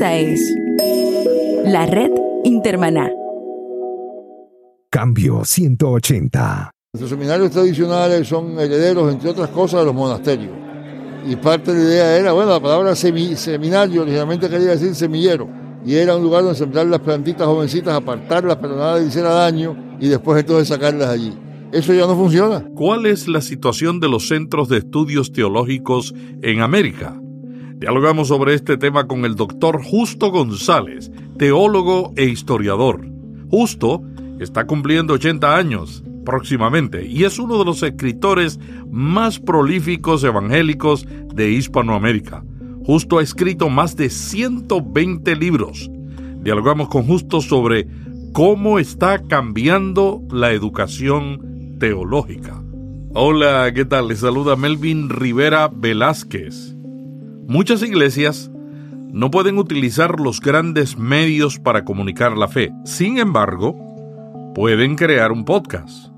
Esta es la red Intermaná. Cambio 180. Los seminarios tradicionales son herederos, entre otras cosas, de los monasterios. Y parte de la idea era, bueno, la palabra seminario originalmente quería decir semillero. Y era un lugar donde sembrar las plantitas jovencitas, apartarlas para nada le hiciera daño y después entonces sacarlas allí. Eso ya no funciona. ¿Cuál es la situación de los centros de estudios teológicos en América? Dialogamos sobre este tema con el doctor Justo González, teólogo e historiador. Justo está cumpliendo 80 años próximamente y es uno de los escritores más prolíficos evangélicos de Hispanoamérica. Justo ha escrito más de 120 libros. Dialogamos con Justo sobre cómo está cambiando la educación teológica. Hola, ¿qué tal? Les saluda Melvin Rivera Velázquez. Muchas iglesias no pueden utilizar los grandes medios para comunicar la fe. Sin embargo, pueden crear un podcast.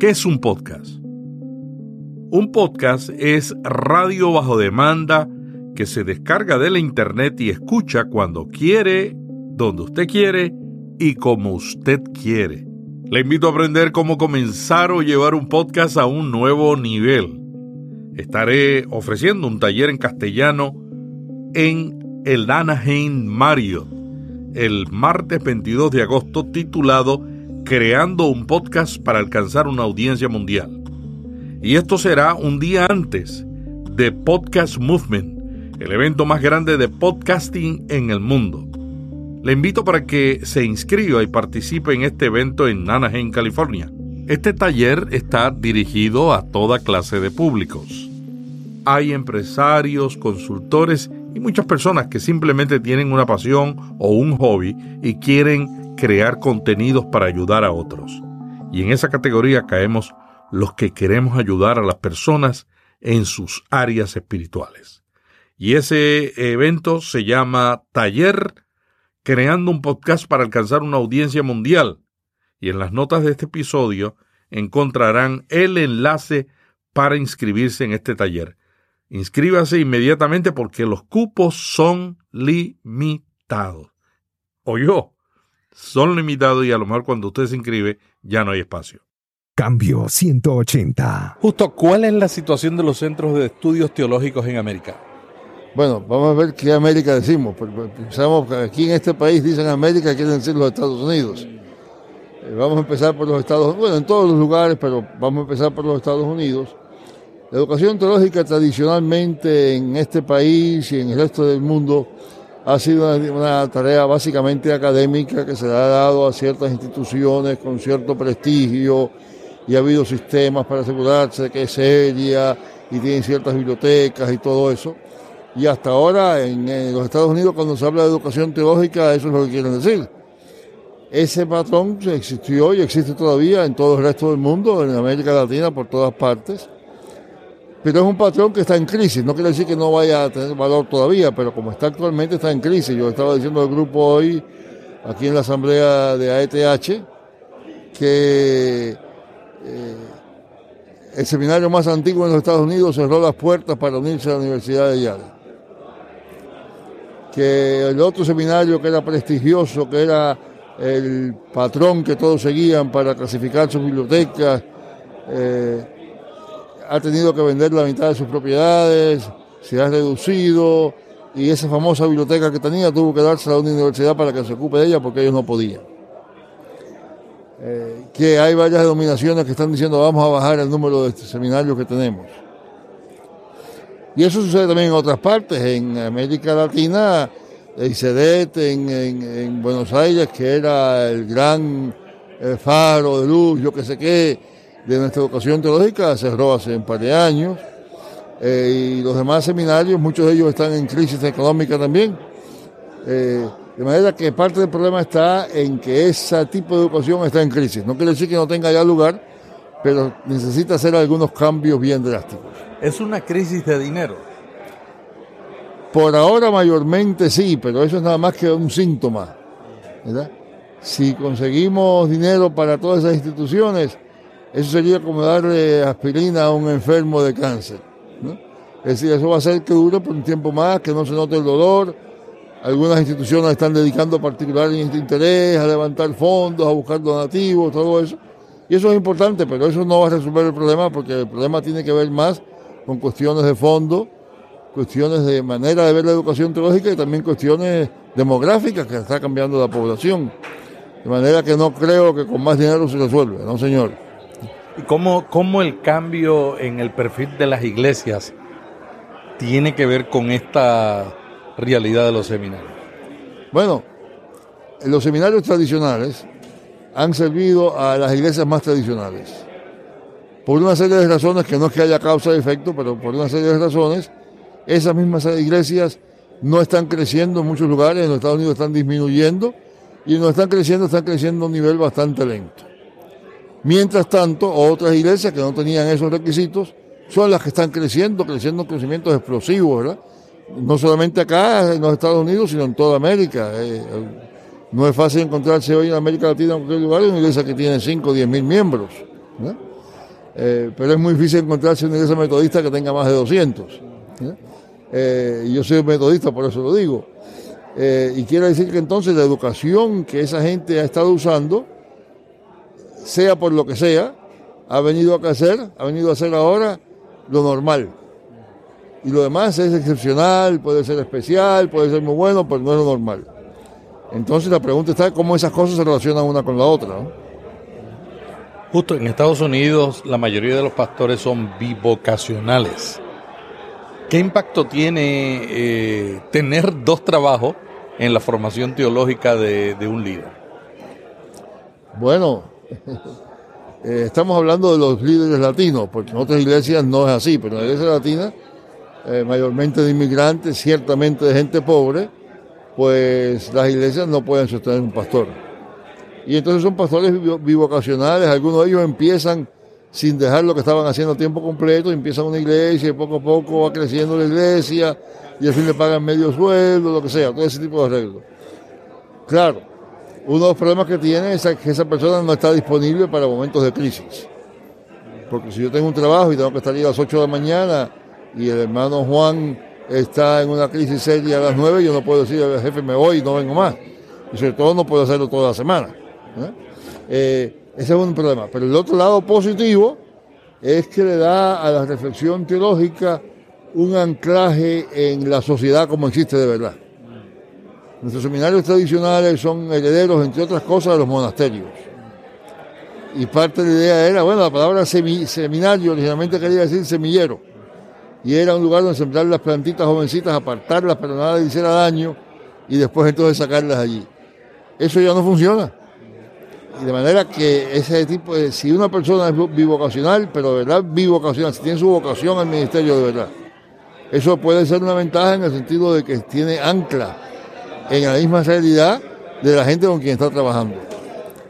¿Qué es un podcast? Un podcast es radio bajo demanda que se descarga de la internet y escucha cuando quiere, donde usted quiere y como usted quiere. Le invito a aprender cómo comenzar o llevar un podcast a un nuevo nivel. Estaré ofreciendo un taller en castellano en el Anaheim Marriott el martes 22 de agosto titulado creando un podcast para alcanzar una audiencia mundial. Y esto será un día antes de Podcast Movement, el evento más grande de podcasting en el mundo. Le invito para que se inscriba y participe en este evento en Anaheim, California. Este taller está dirigido a toda clase de públicos. Hay empresarios, consultores y muchas personas que simplemente tienen una pasión o un hobby y quieren crear contenidos para ayudar a otros. Y en esa categoría caemos los que queremos ayudar a las personas en sus áreas espirituales. Y ese evento se llama Taller Creando un Podcast para alcanzar una audiencia mundial. Y en las notas de este episodio encontrarán el enlace para inscribirse en este taller. Inscríbase inmediatamente porque los cupos son limitados. O yo, son limitados y a lo mejor cuando usted se inscribe ya no hay espacio. Cambio 180. Justo, ¿cuál es la situación de los centros de estudios teológicos en América? Bueno, vamos a ver qué América decimos. Pensamos que aquí en este país dicen América, quieren decir los Estados Unidos. Eh, vamos a empezar por los Estados Unidos, bueno, en todos los lugares, pero vamos a empezar por los Estados Unidos. La educación teológica tradicionalmente en este país y en el resto del mundo ha sido una, tarea básicamente académica que se le ha dado a ciertas instituciones con cierto prestigio y ha habido sistemas para asegurarse que es seria y tiene ciertas bibliotecas y todo eso. Y hasta ahora en, los Estados Unidos cuando se habla de educación teológica eso es lo que quieren decir. Ese patrón existió y existe todavía en todo el resto del mundo, en América Latina, por todas partes pero es un patrón que está en crisis. No quiere decir que no vaya a tener valor todavía, pero como está actualmente está en crisis. Yo estaba diciendo al grupo hoy, aquí en la asamblea de AETH, que eh, el seminario más antiguo en los Estados Unidos cerró las puertas para unirse a la Universidad de Yale. Que el otro seminario que era prestigioso, que era el patrón que todos seguían para clasificar sus bibliotecas, eh, ha tenido que vender la mitad de sus propiedades, se ha reducido y esa famosa biblioteca que tenía tuvo que dársela a una universidad para que se ocupe de ella porque ellos no podían. Eh, que hay varias denominaciones que están diciendo vamos a bajar el número de seminarios que tenemos. Y eso sucede también en otras partes, en América Latina, el CEDET en, en, Buenos Aires, que era el gran eh, faro de luz, yo que sé qué, de nuestra educación teológica cerró hace un par de años. Eh, y los demás seminarios, muchos de ellos están en crisis económica también. Eh, de manera que parte del problema está en que ese tipo de educación está en crisis. No quiere decir que no tenga ya lugar, pero necesita hacer algunos cambios bien drásticos. ¿Es una crisis de dinero? Por ahora mayormente sí, pero eso es nada más que un síntoma. Si conseguimos dinero para todas esas instituciones, eso sería como darle aspirina a un enfermo de cáncer. Es decir, eso va a hacer que dure por un tiempo más, que no se note el dolor, Algunas instituciones están dedicando particular interés a levantar fondos, a buscar donativos, todo eso. Y eso es importante, pero eso no va a resolver el problema porque el problema tiene que ver más con cuestiones de fondo, cuestiones de manera de ver la educación teológica y también cuestiones demográficas que está cambiando la población. De manera que no creo que con más dinero se resuelve, no señor. ¿Y cómo, cómo el cambio en el perfil de las iglesias tiene que ver con esta realidad de los seminarios? Bueno, los seminarios tradicionales han servido a las iglesias más tradicionales. Por una serie de razones, que no es que haya causa y efecto, pero por una serie de razones, esas mismas iglesias no están creciendo en muchos lugares, en los Estados Unidos están disminuyendo, y no están creciendo, están creciendo a un nivel bastante lento. Mientras tanto, otras iglesias que no tenían esos requisitos son las que están creciendo, creciendo crecimientos explosivos, ¿verdad? No solamente acá en los Estados Unidos, sino en toda América. Eh, no es fácil encontrarse hoy en América Latina en cualquier lugar una iglesia que tiene 5 o 10 mil miembros. Eh, pero es muy difícil encontrarse una iglesia metodista que tenga más de 200. Eh, yo soy metodista, por eso lo digo. y quiero decir que entonces la educación que esa gente ha estado usando, sea por lo que sea, ha venido a hacer, ha venido a hacer ahora lo normal. Y lo demás es excepcional, puede ser especial, puede ser muy bueno, pero no es lo normal. Entonces la pregunta está cómo esas cosas se relacionan una con la otra. Justo en Estados Unidos la mayoría de los pastores son bivocacionales. ¿Qué impacto tiene eh, tener dos trabajos en la formación teológica de, un líder? Bueno, eh, estamos hablando de los líderes latinos, porque en otras iglesias no es así, pero en la iglesia latina, eh, mayormente de inmigrantes, ciertamente de gente pobre, pues las iglesias no pueden sostener un pastor. Y entonces son pastores bivocacionales, algunos de ellos empiezan sin dejar lo que estaban haciendo a tiempo completo, empiezan una iglesia y poco a poco va creciendo la iglesia y al fin le pagan medio sueldo, lo que sea, todo ese tipo de arreglos. Claro, uno de los problemas que tiene es que esa persona no está disponible para momentos de crisis. Porque si yo tengo un trabajo y tengo que salir a las 8 de la mañana y el hermano Juan está en una crisis seria a las 9, yo no puedo decir al jefe me voy y no vengo más. Y sobre todo no puedo hacerlo toda la semana. Eh, ese es un problema. Pero el otro lado positivo es que le da a la reflexión teológica un anclaje en la sociedad como existe de verdad. Nuestros seminarios tradicionales son herederos, entre otras cosas, de los monasterios. Y parte de la idea era, bueno, la palabra seminario originalmente quería decir semillero y era un lugar donde sembrar las plantitas jovencitas, apartarlas para nada le hiciera daño y después entonces sacarlas allí. Eso ya no funciona. Y de manera que ese tipo de, si una persona es bivocacional, pero de verdad bivocacional, si tiene su vocación al ministerio de verdad, eso puede ser una ventaja en el sentido de que tiene ancla en la misma realidad de la gente con quien está trabajando.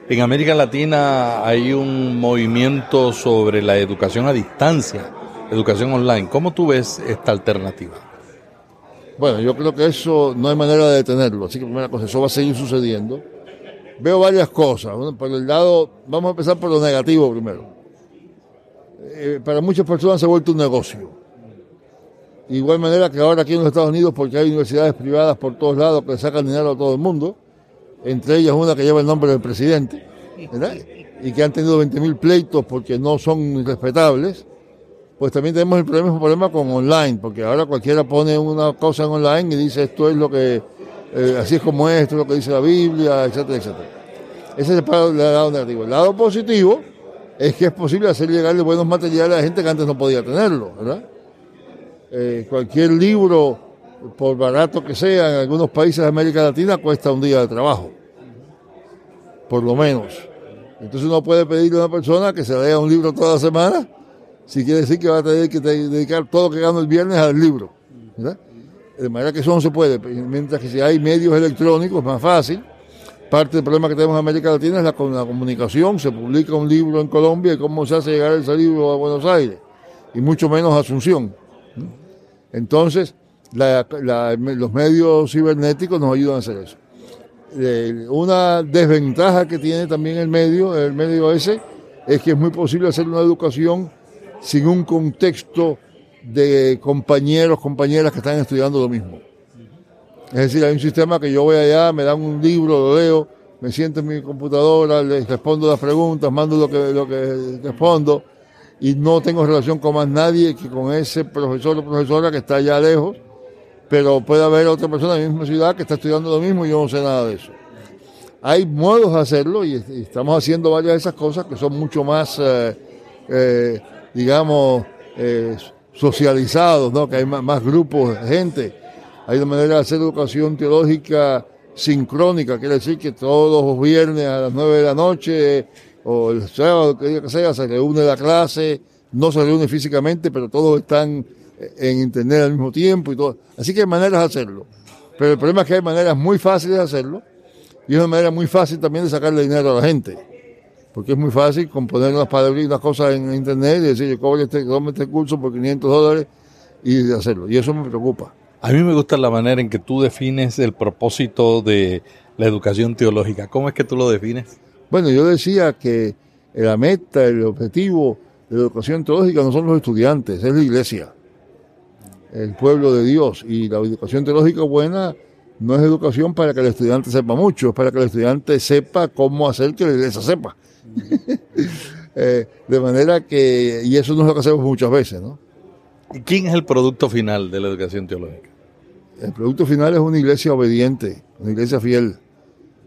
En América Latina hay un movimiento sobre la educación a distancia educación online. ¿Cómo tú ves esta alternativa? Bueno, yo creo que eso no hay manera de detenerlo. Así que primera cosa, eso va a seguir sucediendo. Veo varias cosas. por el lado, vamos a empezar por lo negativo primero. Eh, para muchas personas se ha vuelto un negocio. De igual manera que ahora aquí en los Estados Unidos, porque hay universidades privadas por todos lados que sacan dinero a todo el mundo, entre ellas una que lleva el nombre del presidente, y que han tenido 20.000 pleitos porque no son respetables pues también tenemos el problema, problema con online, porque ahora cualquiera pone una cosa en online y dice esto es lo que, eh, así es como es, esto es lo que dice la Biblia, etcétera, etcétera. Ese es el lado negativo. El lado positivo es que es posible hacer llegar de buenos materiales a gente que antes no podía tenerlo, ¿verdad? Eh, cualquier libro, por barato que sea, en algunos países de América Latina cuesta un día de trabajo, por lo menos. Entonces uno puede pedirle a una persona que se lea un libro toda la semana si quiere decir que va a tener que dedicar todo lo que gana el viernes al libro. De manera que eso no se puede. Mientras que si hay medios electrónicos es más fácil. Parte del problema que tenemos en América Latina es la, la comunicación. Se publica un libro en Colombia y cómo se hace llegar ese libro a Buenos Aires. Y mucho menos a Asunción. Entonces, los medios cibernéticos nos ayudan a hacer eso. Eh, una desventaja que tiene también el medio, el medio ese, es que es muy posible hacer una educación sin un contexto de compañeros, compañeras que están estudiando lo mismo. Es decir, hay un sistema que yo voy allá, me dan un libro, lo leo, me siento en mi computadora, les respondo las preguntas, mando lo que, lo que respondo y no tengo relación con más nadie que con ese profesor o profesora que está allá lejos, pero puede haber otra persona en la misma ciudad que está estudiando lo mismo y yo no sé nada de eso. Hay modos de hacerlo y, estamos haciendo varias de esas cosas que son mucho más, eh, eh, digamos, eh, socializados, ¿no? que hay más, grupos de gente. Hay una manera de hacer educación teológica sincrónica, quiere decir que todos los viernes a las nueve de la noche o el sábado, que sea, se reúne la clase, no se reúne físicamente, pero todos están en internet al mismo tiempo y todo. Así que hay maneras de hacerlo. Pero el problema es que hay maneras muy fáciles de hacerlo y es una manera muy fácil también de sacarle dinero a la gente. Porque es muy fácil componer unas palabras cosas en internet y decir, yo cobro este, este curso por 500 dólares y hacerlo. Y eso me preocupa. A mí me gusta la manera en que tú defines el propósito de la educación teológica. ¿Cómo es que tú lo defines? Bueno, yo decía que la meta, el objetivo de la educación teológica no son los estudiantes, es la iglesia, el pueblo de Dios. Y la educación teológica buena no es educación para que el estudiante sepa mucho, es para que el estudiante sepa cómo hacer que la iglesia sepa. Eh, de manera que, y eso no es lo que hacemos muchas veces, ¿no? ¿Y quién es el producto final de la educación teológica? El producto final es una iglesia obediente, una iglesia fiel.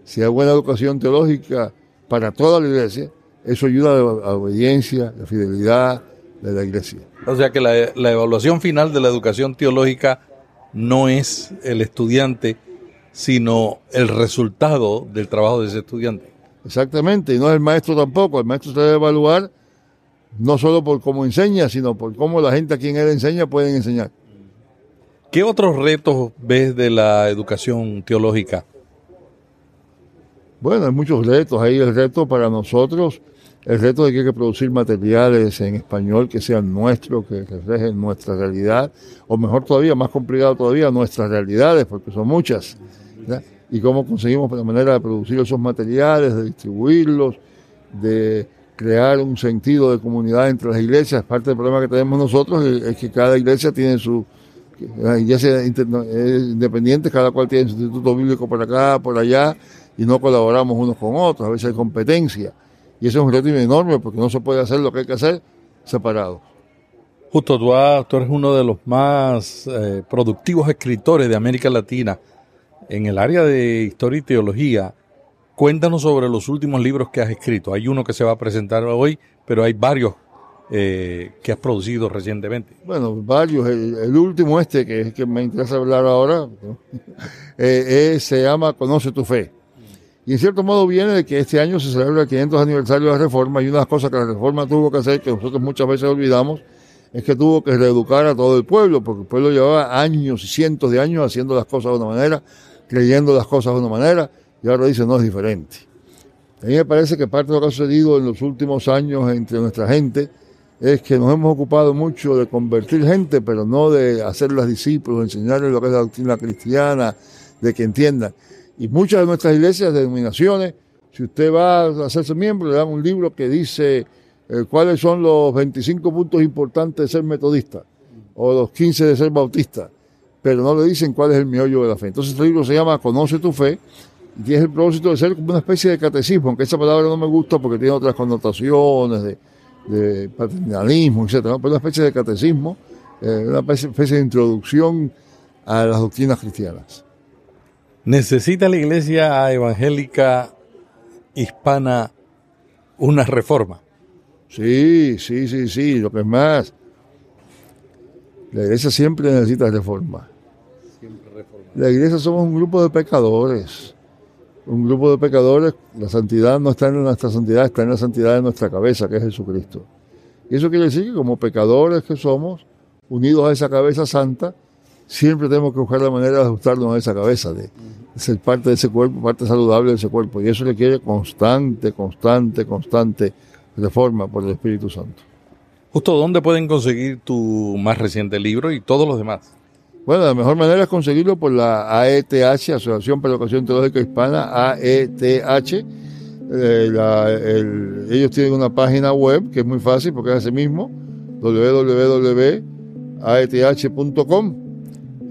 Si hay buena educación teológica para toda la iglesia, eso ayuda a la obediencia, la fidelidad de la iglesia. O sea que la, la evaluación final de la educación teológica no es el estudiante, sino el resultado del trabajo de ese estudiante. Exactamente, y no es el maestro tampoco. El maestro se debe evaluar no solo por cómo enseña, sino por cómo la gente a quien él enseña pueden enseñar. ¿Qué otros retos ves de la educación teológica? Bueno, hay muchos retos. Hay el reto para nosotros, el reto de que hay que producir materiales en español que sean nuestros, que reflejen nuestra realidad, o mejor todavía, más complicado todavía, nuestras realidades, porque son muchas y cómo conseguimos la manera de producir esos materiales, de distribuirlos, de crear un sentido de comunidad entre las iglesias. Parte del problema que tenemos nosotros es que cada iglesia tiene su, iglesia independiente, cada cual tiene su instituto bíblico por acá, por allá, y no colaboramos unos con otros, a veces hay competencia. Y eso es un reto enorme porque no se puede hacer lo que hay que hacer separado. Justo, tú, tú eres uno de los más eh, productivos escritores de América Latina en el área de historia y teología, cuéntanos sobre los últimos libros que has escrito. Hay uno que se va a presentar hoy, pero hay varios eh, que has producido recientemente. Bueno, varios. El, último este, que es que me interesa hablar ahora, eh, se llama Conoce tu fe. Y en cierto modo viene de que este año se celebra el 500 aniversario de la Reforma y una de las cosas que la Reforma tuvo que hacer, que nosotros muchas veces olvidamos, es que tuvo que reeducar a todo el pueblo, porque el pueblo llevaba años y cientos de años haciendo las cosas de una manera creyendo las cosas de una manera y ahora dice no es diferente. A mí me parece que parte de lo que ha sucedido en los últimos años entre nuestra gente es que nos hemos ocupado mucho de convertir gente, pero no de hacerlas discípulos, enseñarles lo que es la doctrina cristiana, de que entiendan. Y muchas de nuestras iglesias, denominaciones, si usted va a hacerse miembro, le dan un libro que dice eh, cuáles son los 25 puntos importantes de ser metodista o los 15 de ser bautista pero no le dicen cuál es el miollo de la fe. Entonces este libro se llama Conoce tu fe y tiene el propósito de ser como una especie de catecismo, aunque esa palabra no me gusta porque tiene otras connotaciones de, paternalismo, etc. Pero una especie de catecismo, eh, una especie de introducción a las doctrinas cristianas. ¿Necesita la iglesia evangélica hispana una reforma? Sí, sí, sí, sí. Lo que es más, la iglesia siempre necesita reforma. La iglesia somos un grupo de pecadores. Un grupo de pecadores, la santidad no está en nuestra santidad, está en la santidad de nuestra cabeza, que es Jesucristo. Y eso quiere decir que como pecadores que somos, unidos a esa cabeza santa, siempre tenemos que buscar la manera de ajustarnos a esa cabeza, de, ser parte de ese cuerpo, parte saludable de ese cuerpo. Y eso requiere constante, constante, constante reforma por el Espíritu Santo. Justo, ¿dónde pueden conseguir tu más reciente libro y todos los demás? Bueno, la mejor manera es conseguirlo por la AETH, Asociación para la Educación Teológica Hispana, AETH. Eh, ellos tienen una página web que es muy fácil porque es ese mismo, www.aeth.com.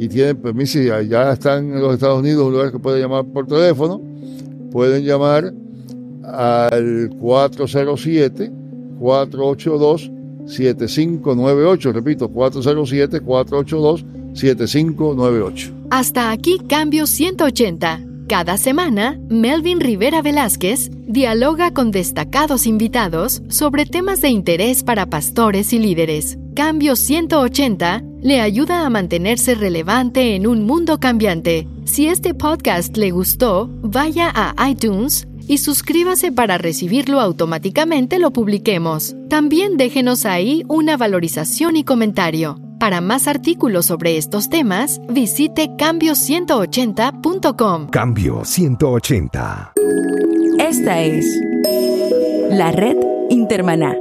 y tienen permiso, ya están en los Estados Unidos un lugar que pueden llamar por teléfono, pueden llamar al 407-482-7598. Repito, 407-482-7598. Hasta aquí Cambio 180. Cada semana, Melvin Rivera Velázquez dialoga con destacados invitados sobre temas de interés para pastores y líderes. Cambio 180 le ayuda a mantenerse relevante en un mundo cambiante. Si este podcast le gustó, vaya a iTunes y suscríbase para recibirlo automáticamente lo publiquemos. También déjenos ahí una valorización y comentario. Para más artículos sobre estos temas, visite cambio180.com. Cambio 180. Esta es la red Intermaná.